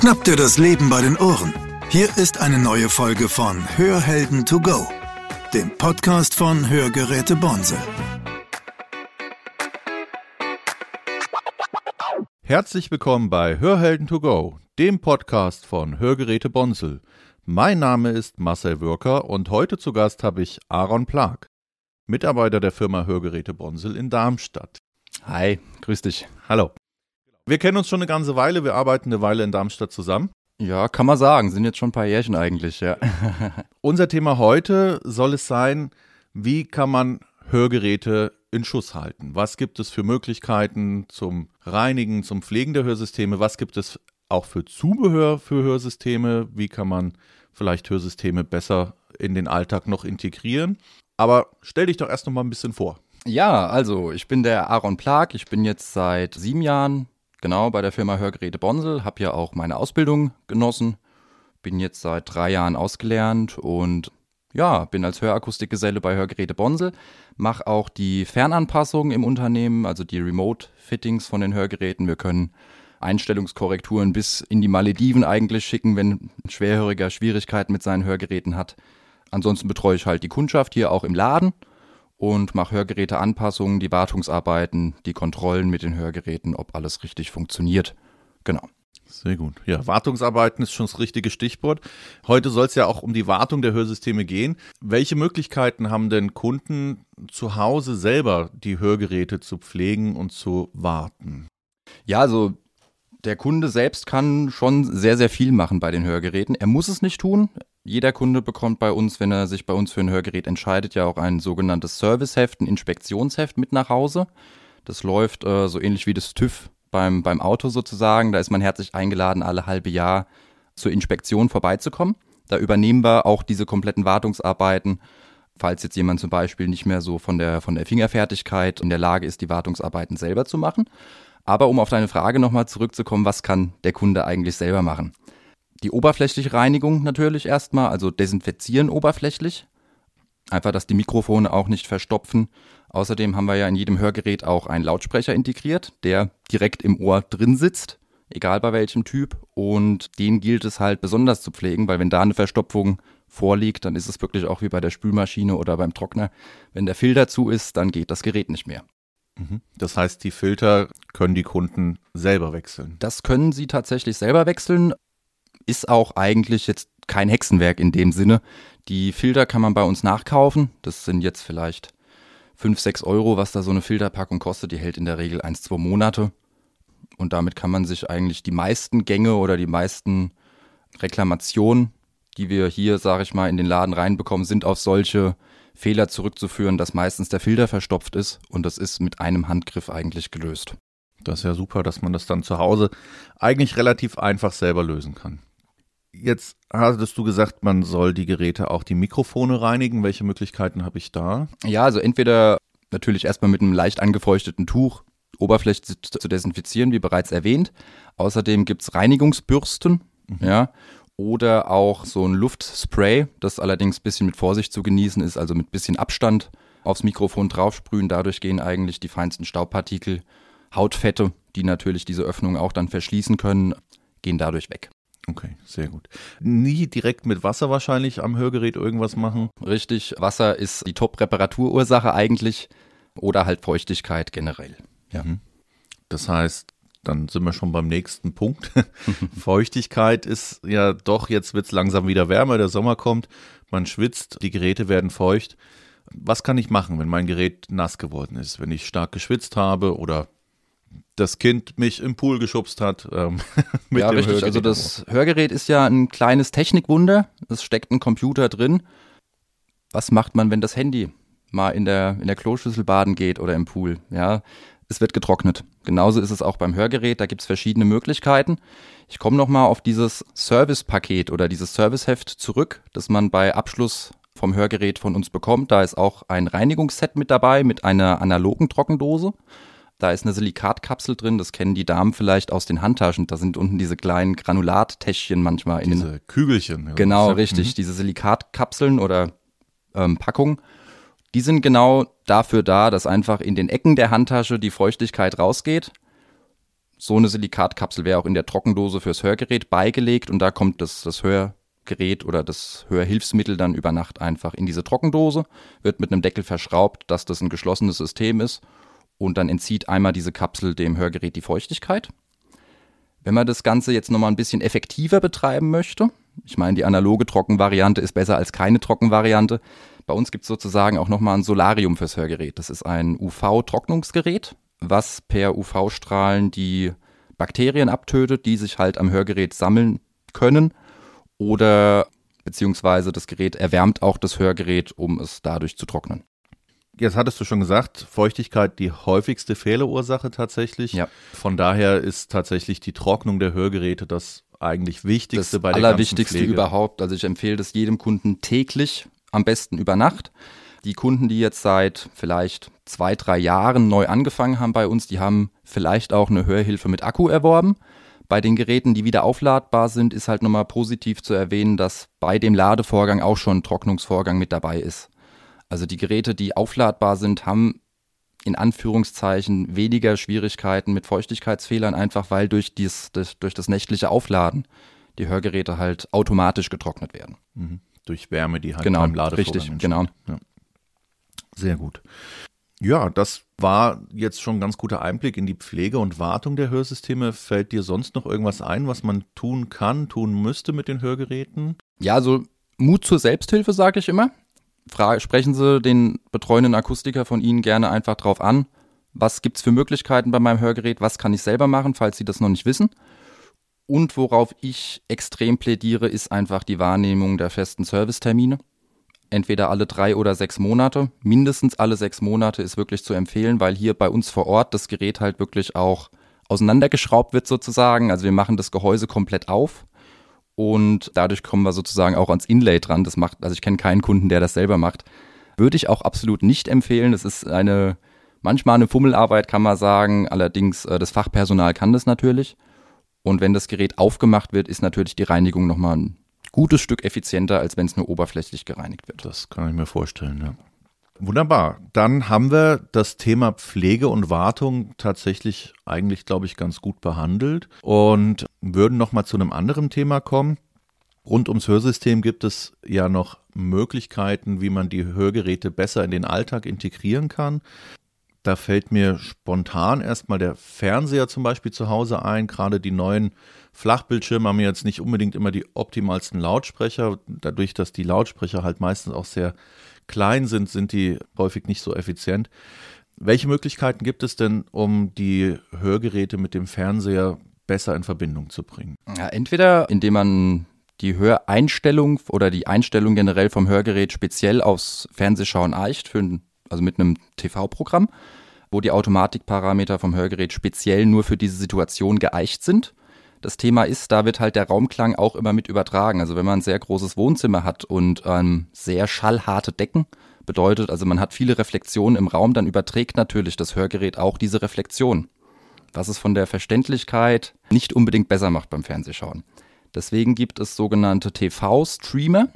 Schnapp dir das Leben bei den Ohren. Hier ist eine neue Folge von Hörhelden to go, dem Podcast von Hörgeräte Bonse. Herzlich willkommen bei Hörhelden to go, dem Podcast von Hörgeräte Bonsel. Mein Name ist Marcel Würker und heute zu Gast habe ich Aaron Plag, Mitarbeiter der Firma Hörgeräte Bonsel in Darmstadt. Hi, grüß dich. Hallo. Wir kennen uns schon eine ganze Weile, wir arbeiten eine Weile in Darmstadt zusammen. Ja, kann man sagen, sind jetzt schon ein paar Jährchen eigentlich, ja. Unser Thema heute soll es sein, wie kann man Hörgeräte in Schuss halten? Was gibt es für Möglichkeiten zum Reinigen, zum Pflegen der Hörsysteme? Was gibt es auch für Zubehör für Hörsysteme? Wie kann man vielleicht Hörsysteme besser in den Alltag noch integrieren? Aber stell dich doch erst noch mal ein bisschen vor. Ja, also ich bin der Aaron Plag. Ich bin jetzt seit sieben Jahren genau bei der Firma Hörgeräte Bonsel, habe ja auch meine Ausbildung genossen, bin jetzt seit drei Jahren ausgelernt und ja, bin als Hörakustikgeselle bei Hörgeräte Bonsel, mache auch die Fernanpassungen im Unternehmen, also die Remote-Fittings von den Hörgeräten. Wir können Einstellungskorrekturen bis in die Malediven eigentlich schicken, wenn ein Schwerhöriger Schwierigkeiten mit seinen Hörgeräten hat. Ansonsten betreue ich halt die Kundschaft hier auch im Laden und mache Hörgeräteanpassungen, die Wartungsarbeiten, die Kontrollen mit den Hörgeräten, ob alles richtig funktioniert. Genau. Sehr gut. Ja, Wartungsarbeiten ist schon das richtige Stichwort. Heute soll es ja auch um die Wartung der Hörsysteme gehen. Welche Möglichkeiten haben denn Kunden zu Hause selber die Hörgeräte zu pflegen und zu warten? Ja, also der Kunde selbst kann schon sehr, sehr viel machen bei den Hörgeräten. Er muss es nicht tun. Jeder Kunde bekommt bei uns, wenn er sich bei uns für ein Hörgerät entscheidet, ja auch ein sogenanntes Serviceheft, ein Inspektionsheft mit nach Hause. Das läuft äh, so ähnlich wie das TÜV beim, beim Auto sozusagen. Da ist man herzlich eingeladen, alle halbe Jahr zur Inspektion vorbeizukommen. Da übernehmen wir auch diese kompletten Wartungsarbeiten. Falls jetzt jemand zum Beispiel nicht mehr so von der, von der Fingerfertigkeit in der Lage ist, die Wartungsarbeiten selber zu machen. Aber um auf deine Frage nochmal zurückzukommen, was kann der Kunde eigentlich selber machen? Die oberflächliche Reinigung natürlich erstmal, also desinfizieren oberflächlich. Einfach, dass die Mikrofone auch nicht verstopfen. Außerdem haben wir ja in jedem Hörgerät auch einen Lautsprecher integriert, der direkt im Ohr drin sitzt, egal bei welchem Typ. Und den gilt es halt besonders zu pflegen, weil wenn da eine Verstopfung vorliegt, dann ist es wirklich auch wie bei der Spülmaschine oder beim Trockner. Wenn der Filter zu ist, dann geht das Gerät nicht mehr. Mhm. Das heißt, die Filter können die Kunden selber wechseln. Das können sie tatsächlich selber wechseln. Ist auch eigentlich jetzt kein Hexenwerk in dem Sinne. Die Filter kann man bei uns nachkaufen. Das sind jetzt vielleicht 5, 6 Euro, was da so eine Filterpackung kostet. Die hält in der Regel 1, 2 Monate. Und damit kann man sich eigentlich die meisten Gänge oder die meisten Reklamationen, die wir hier, sage ich mal, in den Laden reinbekommen, sind auf solche Fehler zurückzuführen, dass meistens der Filter verstopft ist und das ist mit einem Handgriff eigentlich gelöst. Das ist ja super, dass man das dann zu Hause eigentlich relativ einfach selber lösen kann. Jetzt hattest du gesagt, man soll die Geräte auch die Mikrofone reinigen. Welche Möglichkeiten habe ich da? Ja, also entweder natürlich erstmal mit einem leicht angefeuchteten Tuch Oberfläche zu desinfizieren, wie bereits erwähnt. Außerdem gibt es Reinigungsbürsten, mhm. ja, oder auch so ein Luftspray, das allerdings ein bisschen mit Vorsicht zu genießen ist, also mit ein bisschen Abstand aufs Mikrofon draufsprühen. Dadurch gehen eigentlich die feinsten Staubpartikel, Hautfette, die natürlich diese Öffnung auch dann verschließen können, gehen dadurch weg. Okay, sehr gut. Nie direkt mit Wasser wahrscheinlich am Hörgerät irgendwas machen? Richtig, Wasser ist die Top-Reparaturursache eigentlich oder halt Feuchtigkeit generell. Ja. Das heißt, dann sind wir schon beim nächsten Punkt. Feuchtigkeit ist ja doch, jetzt wird es langsam wieder wärmer, der Sommer kommt, man schwitzt, die Geräte werden feucht. Was kann ich machen, wenn mein Gerät nass geworden ist, wenn ich stark geschwitzt habe oder das Kind mich im Pool geschubst hat. Ähm, ja, richtig. Hörgerät. Also das Hörgerät ist ja ein kleines Technikwunder. Es steckt ein Computer drin. Was macht man, wenn das Handy mal in der, in der Kloschüssel baden geht oder im Pool? Ja, es wird getrocknet. Genauso ist es auch beim Hörgerät, da gibt es verschiedene Möglichkeiten. Ich komme nochmal auf dieses Service-Paket oder dieses Serviceheft zurück, das man bei Abschluss vom Hörgerät von uns bekommt. Da ist auch ein Reinigungsset mit dabei mit einer analogen Trockendose. Da ist eine Silikatkapsel drin, das kennen die Damen vielleicht aus den Handtaschen. Da sind unten diese kleinen Granulattäschchen manchmal in Diese den Kügelchen. Genau, ja, richtig. Mhm. Diese Silikatkapseln oder ähm, Packungen. Die sind genau dafür da, dass einfach in den Ecken der Handtasche die Feuchtigkeit rausgeht. So eine Silikatkapsel wäre auch in der Trockendose fürs Hörgerät beigelegt und da kommt das, das Hörgerät oder das Hörhilfsmittel dann über Nacht einfach in diese Trockendose, wird mit einem Deckel verschraubt, dass das ein geschlossenes System ist und dann entzieht einmal diese Kapsel dem Hörgerät die Feuchtigkeit. Wenn man das Ganze jetzt nochmal ein bisschen effektiver betreiben möchte, ich meine, die analoge Trockenvariante ist besser als keine Trockenvariante. Bei uns gibt es sozusagen auch nochmal ein Solarium fürs Hörgerät. Das ist ein UV-Trocknungsgerät, was per UV-Strahlen die Bakterien abtötet, die sich halt am Hörgerät sammeln können. Oder beziehungsweise das Gerät erwärmt auch das Hörgerät, um es dadurch zu trocknen. Jetzt hattest du schon gesagt, Feuchtigkeit die häufigste Fehlerursache tatsächlich. Ja. Von daher ist tatsächlich die Trocknung der Hörgeräte das eigentlich Wichtigste das bei der Allerwichtigste Pflege. überhaupt. Also ich empfehle das jedem Kunden täglich, am besten über Nacht. Die Kunden, die jetzt seit vielleicht zwei, drei Jahren neu angefangen haben bei uns, die haben vielleicht auch eine Hörhilfe mit Akku erworben. Bei den Geräten, die wieder aufladbar sind, ist halt nochmal positiv zu erwähnen, dass bei dem Ladevorgang auch schon ein Trocknungsvorgang mit dabei ist. Also die Geräte, die aufladbar sind, haben in Anführungszeichen weniger Schwierigkeiten mit Feuchtigkeitsfehlern, einfach weil durch, dies, das, durch das nächtliche Aufladen die Hörgeräte halt automatisch getrocknet werden. Mhm. Durch Wärme, die halt Genau, beim Ladevorgang richtig, entsteht. genau. Ja. Sehr gut. Ja, das war jetzt schon ein ganz guter Einblick in die Pflege und Wartung der Hörsysteme. Fällt dir sonst noch irgendwas ein, was man tun kann, tun müsste mit den Hörgeräten? Ja, also Mut zur Selbsthilfe, sage ich immer. Sprechen Sie den betreuenden Akustiker von Ihnen gerne einfach drauf an. Was gibt es für Möglichkeiten bei meinem Hörgerät? Was kann ich selber machen, falls Sie das noch nicht wissen? Und worauf ich extrem plädiere, ist einfach die Wahrnehmung der festen Servicetermine. Entweder alle drei oder sechs Monate. Mindestens alle sechs Monate ist wirklich zu empfehlen, weil hier bei uns vor Ort das Gerät halt wirklich auch auseinandergeschraubt wird sozusagen. Also wir machen das Gehäuse komplett auf und dadurch kommen wir sozusagen auch ans Inlay dran. Das macht, also ich kenne keinen Kunden, der das selber macht. Würde ich auch absolut nicht empfehlen. Das ist eine, manchmal eine Fummelarbeit, kann man sagen. Allerdings, äh, das Fachpersonal kann das natürlich. Und wenn das Gerät aufgemacht wird, ist natürlich die Reinigung nochmal ein gutes Stück effizienter, als wenn es nur oberflächlich gereinigt wird. Das kann ich mir vorstellen, ja. Wunderbar. Dann haben wir das Thema Pflege und Wartung tatsächlich eigentlich, glaube ich, ganz gut behandelt und würden noch mal zu einem anderen Thema kommen. Rund ums Hörsystem gibt es ja noch Möglichkeiten, wie man die Hörgeräte besser in den Alltag integrieren kann. Da fällt mir spontan erstmal der Fernseher zum Beispiel zu Hause ein. Gerade die neuen Flachbildschirme haben jetzt nicht unbedingt immer die optimalsten Lautsprecher. Dadurch, dass die Lautsprecher halt meistens auch sehr klein sind, sind die häufig nicht so effizient. Welche Möglichkeiten gibt es denn, um die Hörgeräte mit dem Fernseher besser in Verbindung zu bringen? Ja, entweder indem man die Höreinstellung oder die Einstellung generell vom Hörgerät speziell aufs Fernsehschauen eicht, ein, also mit einem TV-Programm, wo die Automatikparameter vom Hörgerät speziell nur für diese Situation geeicht sind. Das Thema ist, da wird halt der Raumklang auch immer mit übertragen. Also wenn man ein sehr großes Wohnzimmer hat und ähm, sehr schallharte Decken, bedeutet, also man hat viele Reflexionen im Raum, dann überträgt natürlich das Hörgerät auch diese Reflexion. Was es von der Verständlichkeit nicht unbedingt besser macht beim Fernsehschauen. Deswegen gibt es sogenannte TV-Streamer,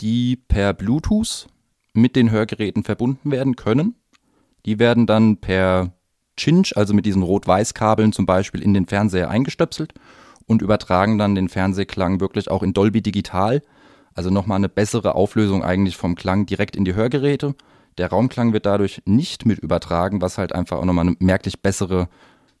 die per Bluetooth mit den Hörgeräten verbunden werden können. Die werden dann per Cinch, also mit diesen Rot-Weiß-Kabeln zum Beispiel, in den Fernseher eingestöpselt und übertragen dann den Fernsehklang wirklich auch in Dolby Digital. Also nochmal eine bessere Auflösung eigentlich vom Klang direkt in die Hörgeräte. Der Raumklang wird dadurch nicht mit übertragen, was halt einfach auch nochmal eine merklich bessere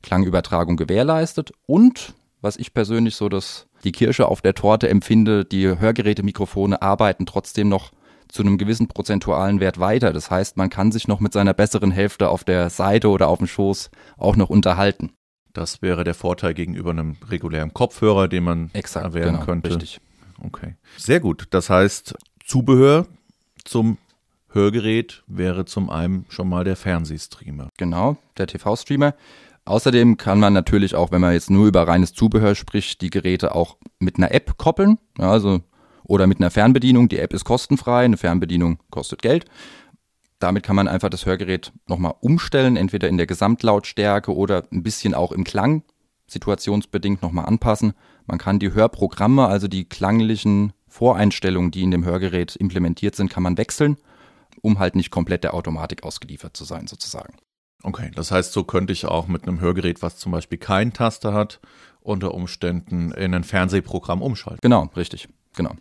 Klangübertragung gewährleistet. Und was ich persönlich so das die Kirsche auf der Torte empfinde, die Hörgeräte-Mikrofone arbeiten trotzdem noch zu einem gewissen prozentualen Wert weiter. Das heißt, man kann sich noch mit seiner besseren Hälfte auf der Seite oder auf dem Schoß auch noch unterhalten. Das wäre der Vorteil gegenüber einem regulären Kopfhörer, den man Exakt, erwerben genau, könnte. richtig. Okay. Sehr gut. Das heißt, Zubehör zum Hörgerät wäre zum einen schon mal der Fernsehstreamer. Genau, der TV-Streamer. Außerdem kann man natürlich auch, wenn man jetzt nur über reines Zubehör spricht, die Geräte auch mit einer App koppeln. Ja, also, oder mit einer Fernbedienung. Die App ist kostenfrei, eine Fernbedienung kostet Geld. Damit kann man einfach das Hörgerät nochmal umstellen, entweder in der Gesamtlautstärke oder ein bisschen auch im Klang, situationsbedingt nochmal anpassen. Man kann die Hörprogramme, also die klanglichen Voreinstellungen, die in dem Hörgerät implementiert sind, kann man wechseln, um halt nicht komplett der Automatik ausgeliefert zu sein, sozusagen. Okay, das heißt, so könnte ich auch mit einem Hörgerät, was zum Beispiel keinen Taster hat, unter Umständen in ein Fernsehprogramm umschalten. Genau, richtig, genau.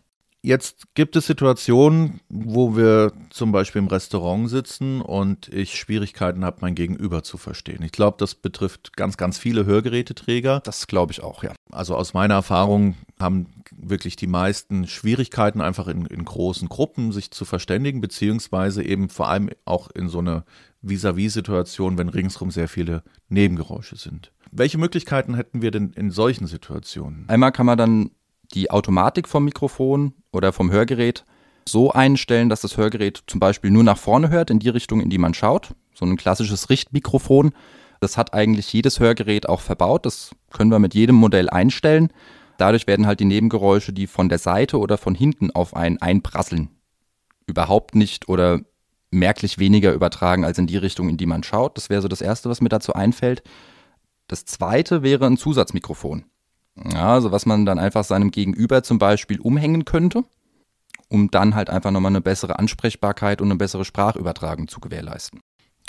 Jetzt gibt es Situationen, wo wir zum Beispiel im Restaurant sitzen und ich Schwierigkeiten habe, mein Gegenüber zu verstehen. Ich glaube, das betrifft ganz, ganz viele Hörgeräteträger. Das glaube ich auch, ja. Also aus meiner Erfahrung haben wirklich die meisten Schwierigkeiten, einfach in, in großen Gruppen sich zu verständigen, beziehungsweise eben vor allem auch in so einer Vis-à-vis-Situation, wenn ringsherum sehr viele Nebengeräusche sind. Welche Möglichkeiten hätten wir denn in solchen Situationen? Einmal kann man dann die Automatik vom Mikrofon oder vom Hörgerät so einstellen, dass das Hörgerät zum Beispiel nur nach vorne hört, in die Richtung, in die man schaut. So ein klassisches Richtmikrofon. Das hat eigentlich jedes Hörgerät auch verbaut. Das können wir mit jedem Modell einstellen. Dadurch werden halt die Nebengeräusche, die von der Seite oder von hinten auf einen einprasseln, überhaupt nicht oder merklich weniger übertragen als in die Richtung, in die man schaut. Das wäre so das Erste, was mir dazu einfällt. Das Zweite wäre ein Zusatzmikrofon. Ja, also was man dann einfach seinem Gegenüber zum Beispiel umhängen könnte, um dann halt einfach nochmal eine bessere Ansprechbarkeit und eine bessere Sprachübertragung zu gewährleisten.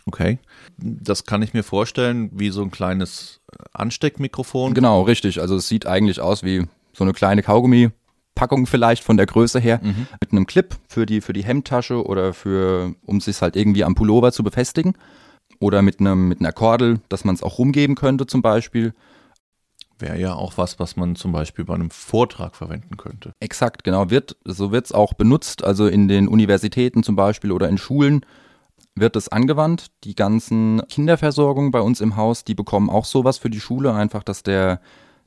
Okay. Das kann ich mir vorstellen, wie so ein kleines Ansteckmikrofon. Genau, richtig. Also es sieht eigentlich aus wie so eine kleine Kaugummi-Packung vielleicht von der Größe her, mhm. mit einem Clip für die, für die Hemdtasche oder für, um sich halt irgendwie am Pullover zu befestigen. Oder mit einem, mit einer Kordel, dass man es auch rumgeben könnte zum Beispiel. Wäre ja auch was, was man zum Beispiel bei einem Vortrag verwenden könnte. Exakt, genau. Wird, so wird es auch benutzt, also in den Universitäten zum Beispiel oder in Schulen wird es angewandt. Die ganzen Kinderversorgungen bei uns im Haus, die bekommen auch sowas für die Schule, einfach, dass der,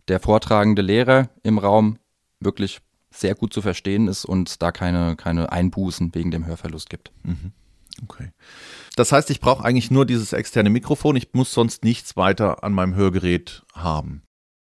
der vortragende Lehrer im Raum wirklich sehr gut zu verstehen ist und da keine, keine Einbußen wegen dem Hörverlust gibt. Mhm. Okay. Das heißt, ich brauche eigentlich nur dieses externe Mikrofon, ich muss sonst nichts weiter an meinem Hörgerät haben.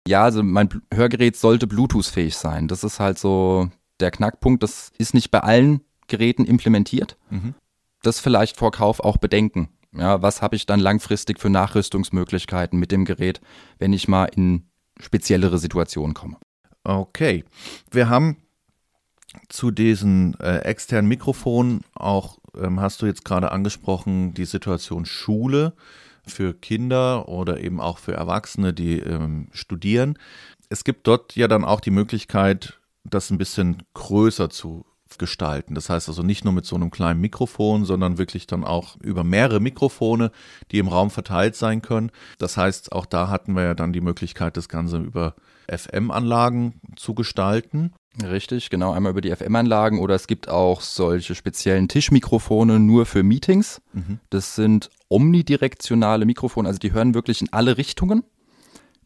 Ja, also mein Hörgerät sollte Bluetooth-fähig sein. Das ist halt so der Knackpunkt. Das ist nicht bei allen Geräten implementiert. Mhm. Das vielleicht vor Kauf auch bedenken. Ja, was habe ich dann langfristig für Nachrüstungsmöglichkeiten mit dem Gerät, wenn ich mal in speziellere Situationen komme? Okay. Wir haben zu diesen äh, externen Mikrofonen auch, ähm, hast du jetzt gerade angesprochen, die Situation Schule für Kinder oder eben auch für Erwachsene, die ähm, studieren. Es gibt dort ja dann auch die Möglichkeit, das ein bisschen größer zu gestalten. Das heißt also nicht nur mit so einem kleinen Mikrofon, sondern wirklich dann auch über mehrere Mikrofone, die im Raum verteilt sein können. Das heißt, auch da hatten wir ja dann die Möglichkeit, das Ganze über FM-Anlagen zu gestalten. Richtig, genau, einmal über die FM-Anlagen oder es gibt auch solche speziellen Tischmikrofone nur für Meetings. Mhm. Das sind omnidirektionale Mikrofone, also die hören wirklich in alle Richtungen,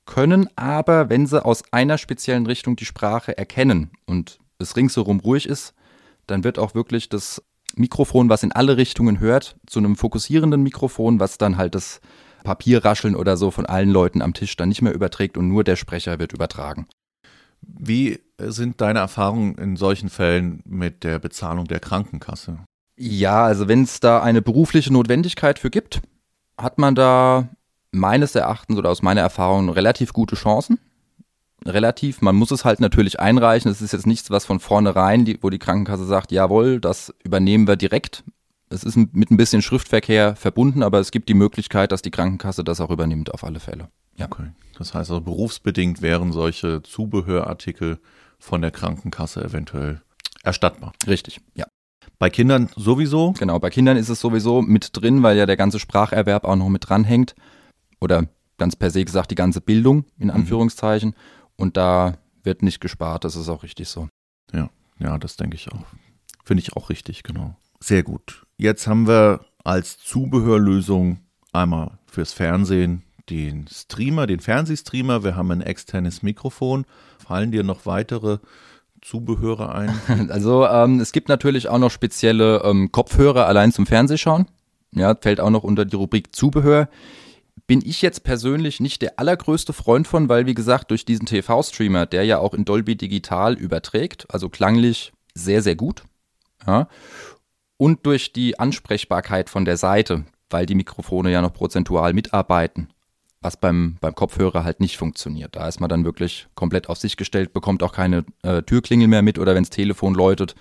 können aber, wenn sie aus einer speziellen Richtung die Sprache erkennen und es ringsherum ruhig ist, dann wird auch wirklich das Mikrofon, was in alle Richtungen hört, zu einem fokussierenden Mikrofon, was dann halt das Papierrascheln oder so von allen Leuten am Tisch dann nicht mehr überträgt und nur der Sprecher wird übertragen. Wie sind deine Erfahrungen in solchen Fällen mit der Bezahlung der Krankenkasse? Ja, also wenn es da eine berufliche Notwendigkeit für gibt, hat man da meines Erachtens oder aus meiner Erfahrung relativ gute Chancen. Relativ, man muss es halt natürlich einreichen. Es ist jetzt nichts, was von vornherein, wo die Krankenkasse sagt, jawohl, das übernehmen wir direkt. Es ist mit ein bisschen Schriftverkehr verbunden, aber es gibt die Möglichkeit, dass die Krankenkasse das auch übernimmt, auf alle Fälle. Ja. Okay. Das heißt also, berufsbedingt wären solche Zubehörartikel von der Krankenkasse eventuell erstattbar. Richtig, ja. Bei Kindern sowieso? Genau, bei Kindern ist es sowieso mit drin, weil ja der ganze Spracherwerb auch noch mit dranhängt. Oder ganz per se gesagt, die ganze Bildung in mhm. Anführungszeichen. Mhm. Und da wird nicht gespart, das ist auch richtig so. Ja, ja, das denke ich auch. Finde ich auch richtig, genau. Sehr gut. Jetzt haben wir als Zubehörlösung einmal fürs Fernsehen den Streamer, den Fernsehstreamer. Wir haben ein externes Mikrofon. Fallen dir noch weitere Zubehörer ein? Also ähm, es gibt natürlich auch noch spezielle ähm, Kopfhörer allein zum Fernsehschauen. Ja, fällt auch noch unter die Rubrik Zubehör. Bin ich jetzt persönlich nicht der allergrößte Freund von, weil wie gesagt, durch diesen TV-Streamer, der ja auch in Dolby Digital überträgt, also klanglich sehr, sehr gut. Ja, und durch die Ansprechbarkeit von der Seite, weil die Mikrofone ja noch prozentual mitarbeiten, was beim, beim Kopfhörer halt nicht funktioniert. Da ist man dann wirklich komplett auf sich gestellt, bekommt auch keine äh, Türklingel mehr mit oder wenn das Telefon läutet,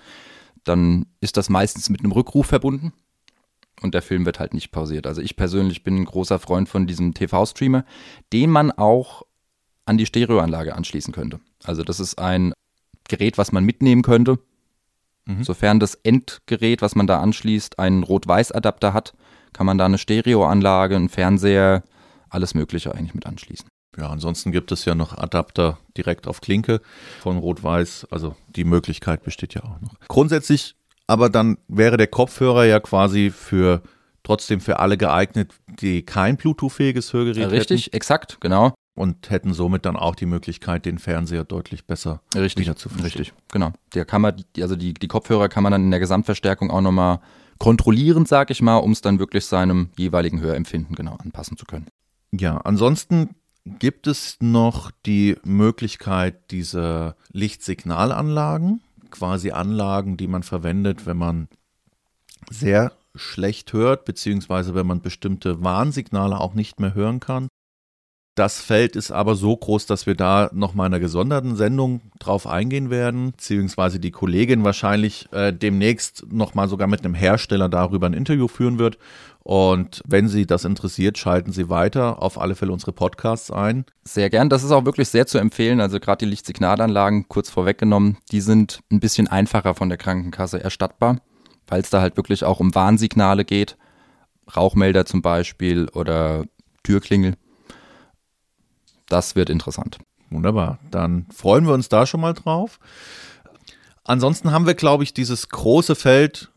dann ist das meistens mit einem Rückruf verbunden. und der Film wird halt nicht pausiert. Also ich persönlich bin ein großer Freund von diesem TV-Streamer, den man auch an die Stereoanlage anschließen könnte. Also das ist ein Gerät, was man mitnehmen könnte, mhm. sofern das Endgerät, was man da anschließt, einen Rot-Weiß-Adapter hat, kann man da eine Stereoanlage, einen Fernseher, alles Mögliche eigentlich mit anschließen. Ja, ansonsten gibt es ja noch Adapter direkt auf Klinke von Rot-Weiß. Also die Möglichkeit besteht ja auch noch. Grundsätzlich aber dann wäre der Kopfhörer ja quasi für trotzdem für alle geeignet, die kein Bluetooth-fähiges Hörgerät ja, richtig, hätten. exakt, genau. Und hätten somit dann auch die Möglichkeit, den Fernseher deutlich besser richtig, wieder zu verstehen. Richtig, genau. Der kann man, also die, die Kopfhörer kann man dann in der Gesamtverstärkung auch nochmal kontrollieren, sag ich mal, um es dann wirklich seinem jeweiligen Hörempfinden genau anpassen zu können. Ja, ansonsten gibt es noch die Möglichkeit dieser Lichtsignalanlagen, quasi Anlagen, die man verwendet, wenn man sehr schlecht hört, beziehungsweise wenn man bestimmte Warnsignale auch nicht mehr hören kann. Das Feld ist aber so groß, dass wir da nochmal in einer gesonderten Sendung drauf eingehen werden, beziehungsweise die Kollegin wahrscheinlich äh, demnächst nochmal sogar mit einem Hersteller darüber ein Interview führen wird. Und wenn Sie das interessiert, schalten Sie weiter auf alle Fälle unsere Podcasts ein. Sehr gern. Das ist auch wirklich sehr zu empfehlen. Also gerade die Lichtsignalanlagen, kurz vorweggenommen, die sind ein bisschen einfacher von der Krankenkasse erstattbar, weil es da halt wirklich auch um Warnsignale geht. Rauchmelder zum Beispiel oder Türklingel. Das wird interessant. Wunderbar. Dann freuen wir uns da schon mal drauf. Ansonsten haben wir, glaube ich, dieses große Feld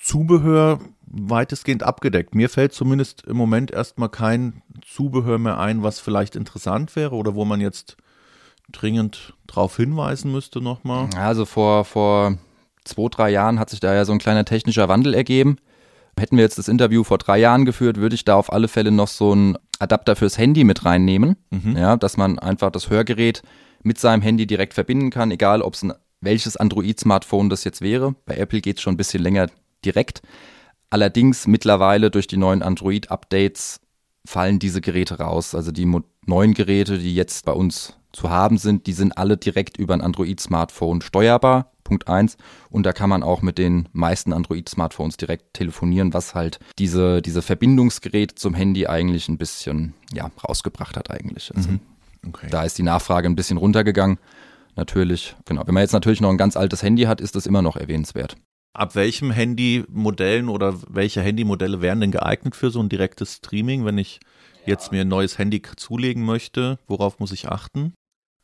Zubehör weitestgehend abgedeckt. Mir fällt zumindest im Moment erstmal kein Zubehör mehr ein, was vielleicht interessant wäre oder wo man jetzt dringend darauf hinweisen müsste nochmal. Also vor, vor zwei, drei Jahren hat sich da ja so ein kleiner technischer Wandel ergeben. Hätten wir jetzt das Interview vor drei Jahren geführt, würde ich da auf alle Fälle noch so einen Adapter fürs Handy mit reinnehmen. Mhm. Ja, dass man einfach das Hörgerät mit seinem Handy direkt verbinden kann, egal ob es ein welches Android-Smartphone das jetzt wäre. Bei Apple geht es schon ein bisschen länger direkt. Allerdings mittlerweile durch die neuen Android-Updates fallen diese Geräte raus. Also die neuen Geräte, die jetzt bei uns zu haben sind, die sind alle direkt über ein Android-Smartphone steuerbar. Punkt 1. Und da kann man auch mit den meisten Android-Smartphones direkt telefonieren, was halt diese, diese Verbindungsgeräte zum Handy eigentlich ein bisschen ja, rausgebracht hat eigentlich. Also mhm. okay. Da ist die Nachfrage ein bisschen runtergegangen. Natürlich, genau. Wenn man jetzt natürlich noch ein ganz altes Handy hat, ist das immer noch erwähnenswert. Ab welchem Handymodellen oder welche Handymodelle wären denn geeignet für so ein direktes Streaming, wenn ich jetzt mir ein neues Handy zulegen möchte? Worauf muss ich achten?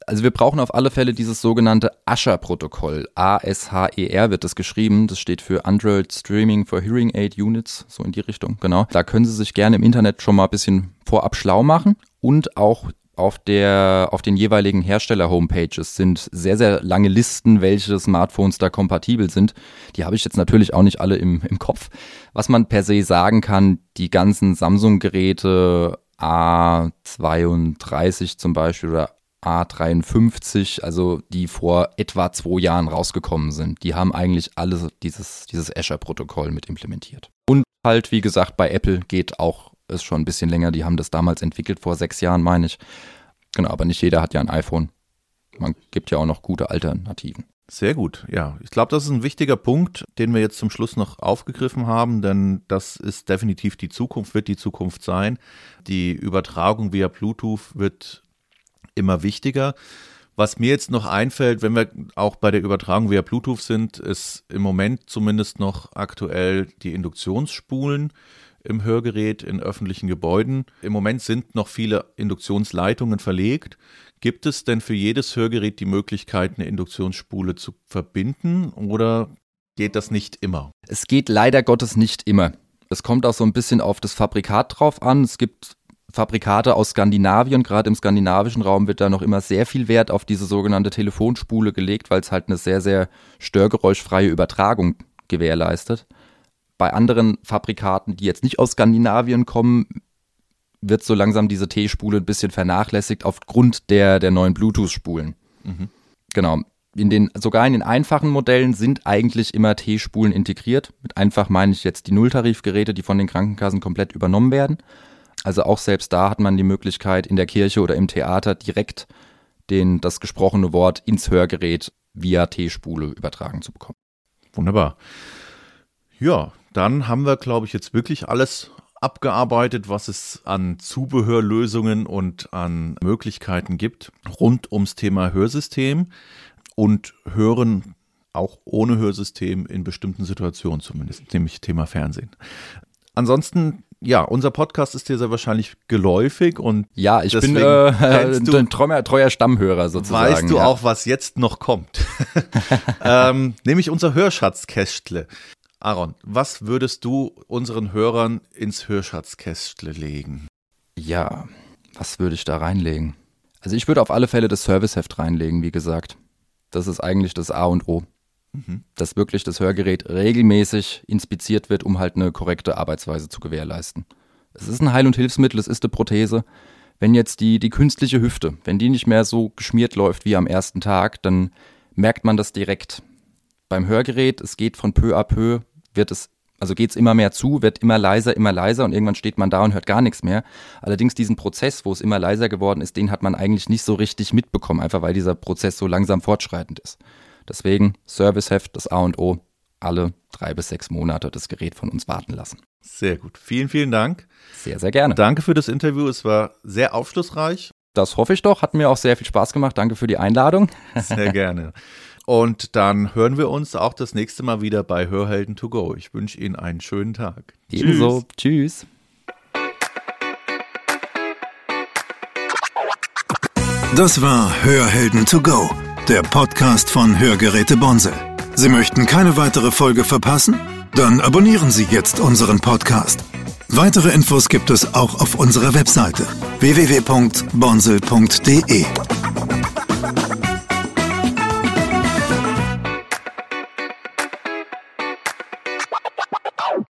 Also wir brauchen auf alle Fälle dieses sogenannte ASHA-Protokoll. A-S-H-E-R wird das geschrieben. Das steht für Android Streaming for Hearing Aid Units, so in die Richtung, genau. Da können Sie sich gerne im Internet schon mal ein bisschen vorab schlau machen und auch auf, der, auf den jeweiligen Hersteller-Homepages sind sehr, sehr lange Listen, welche Smartphones da kompatibel sind. Die habe ich jetzt natürlich auch nicht alle im, im Kopf. Was man per se sagen kann, die ganzen Samsung-Geräte A32 zum Beispiel oder A53, also die vor etwa zwei Jahren rausgekommen sind, die haben eigentlich alle dieses, dieses Azure-Protokoll mit implementiert. Und halt, wie gesagt, bei Apple geht auch ist schon ein bisschen länger, die haben das damals entwickelt, vor sechs Jahren, meine ich. Genau, aber nicht jeder hat ja ein iPhone. Man gibt ja auch noch gute Alternativen. Sehr gut, ja. Ich glaube, das ist ein wichtiger Punkt, den wir jetzt zum Schluss noch aufgegriffen haben, denn das ist definitiv die Zukunft, wird die Zukunft sein. Die Übertragung via Bluetooth wird immer wichtiger. Was mir jetzt noch einfällt, wenn wir auch bei der Übertragung via Bluetooth sind, ist im Moment zumindest noch aktuell die Induktionsspulen im Hörgerät in öffentlichen Gebäuden. Im Moment sind noch viele Induktionsleitungen verlegt. Gibt es denn für jedes Hörgerät die Möglichkeit, eine Induktionsspule zu verbinden oder geht das nicht immer? Es geht leider Gottes nicht immer. Es kommt auch so ein bisschen auf das Fabrikat drauf an. Es gibt Fabrikate aus Skandinavien, gerade im skandinavischen Raum wird da noch immer sehr viel Wert auf diese sogenannte Telefonspule gelegt, weil es halt eine sehr, sehr störgeräuschfreie Übertragung gewährleistet. Bei anderen Fabrikaten, die jetzt nicht aus Skandinavien kommen, wird so langsam diese T-Spule ein bisschen vernachlässigt aufgrund der, der neuen Bluetooth-Spulen. Mhm. Genau. In den, sogar in den einfachen Modellen sind eigentlich immer T-Spulen integriert. Mit einfach meine ich jetzt die Nulltarifgeräte, die von den Krankenkassen komplett übernommen werden. Also auch selbst da hat man die Möglichkeit, in der Kirche oder im Theater direkt den, das gesprochene Wort ins Hörgerät via T-Spule übertragen zu bekommen. Wunderbar. Ja, dann haben wir, glaube ich, jetzt wirklich alles abgearbeitet, was es an Zubehörlösungen und an Möglichkeiten gibt rund ums Thema Hörsystem und Hören auch ohne Hörsystem in bestimmten Situationen zumindest, nämlich Thema Fernsehen. Ansonsten ja, unser Podcast ist dir sehr wahrscheinlich geläufig und ja, ich bin äh, ein treuer, treuer, Stammhörer sozusagen. Weißt du ja. auch, was jetzt noch kommt? ähm, nämlich unser Hörschatzkästle. Aaron, was würdest du unseren Hörern ins Hörschatzkästle legen? Ja, was würde ich da reinlegen? Also ich würde auf alle Fälle das Serviceheft reinlegen, wie gesagt. Das ist eigentlich das A und O. Mhm. Dass wirklich das Hörgerät regelmäßig inspiziert wird, um halt eine korrekte Arbeitsweise zu gewährleisten. Es ist ein Heil- und Hilfsmittel, es ist eine Prothese. Wenn jetzt die, die künstliche Hüfte, wenn die nicht mehr so geschmiert läuft wie am ersten Tag, dann merkt man das direkt. Beim Hörgerät, es geht von peu à peu, wird es, also geht es immer mehr zu, wird immer leiser, immer leiser und irgendwann steht man da und hört gar nichts mehr. Allerdings diesen Prozess, wo es immer leiser geworden ist, den hat man eigentlich nicht so richtig mitbekommen, einfach weil dieser Prozess so langsam fortschreitend ist. Deswegen Serviceheft, das A und O, alle drei bis sechs Monate das Gerät von uns warten lassen. Sehr gut. Vielen, vielen Dank. Sehr, sehr gerne. Danke für das Interview. Es war sehr aufschlussreich. Das hoffe ich doch. Hat mir auch sehr viel Spaß gemacht. Danke für die Einladung. Sehr gerne. Und dann hören wir uns auch das nächste Mal wieder bei Hörhelden to go. Ich wünsche Ihnen einen schönen Tag. Ebenso. Tschüss. Tschüss. Das war Hörhelden to go der Podcast von Hörgeräte Bonsel. Sie möchten keine weitere Folge verpassen? Dann abonnieren Sie jetzt unseren Podcast. Weitere Infos gibt es auch auf unserer Webseite www.bonsel.de.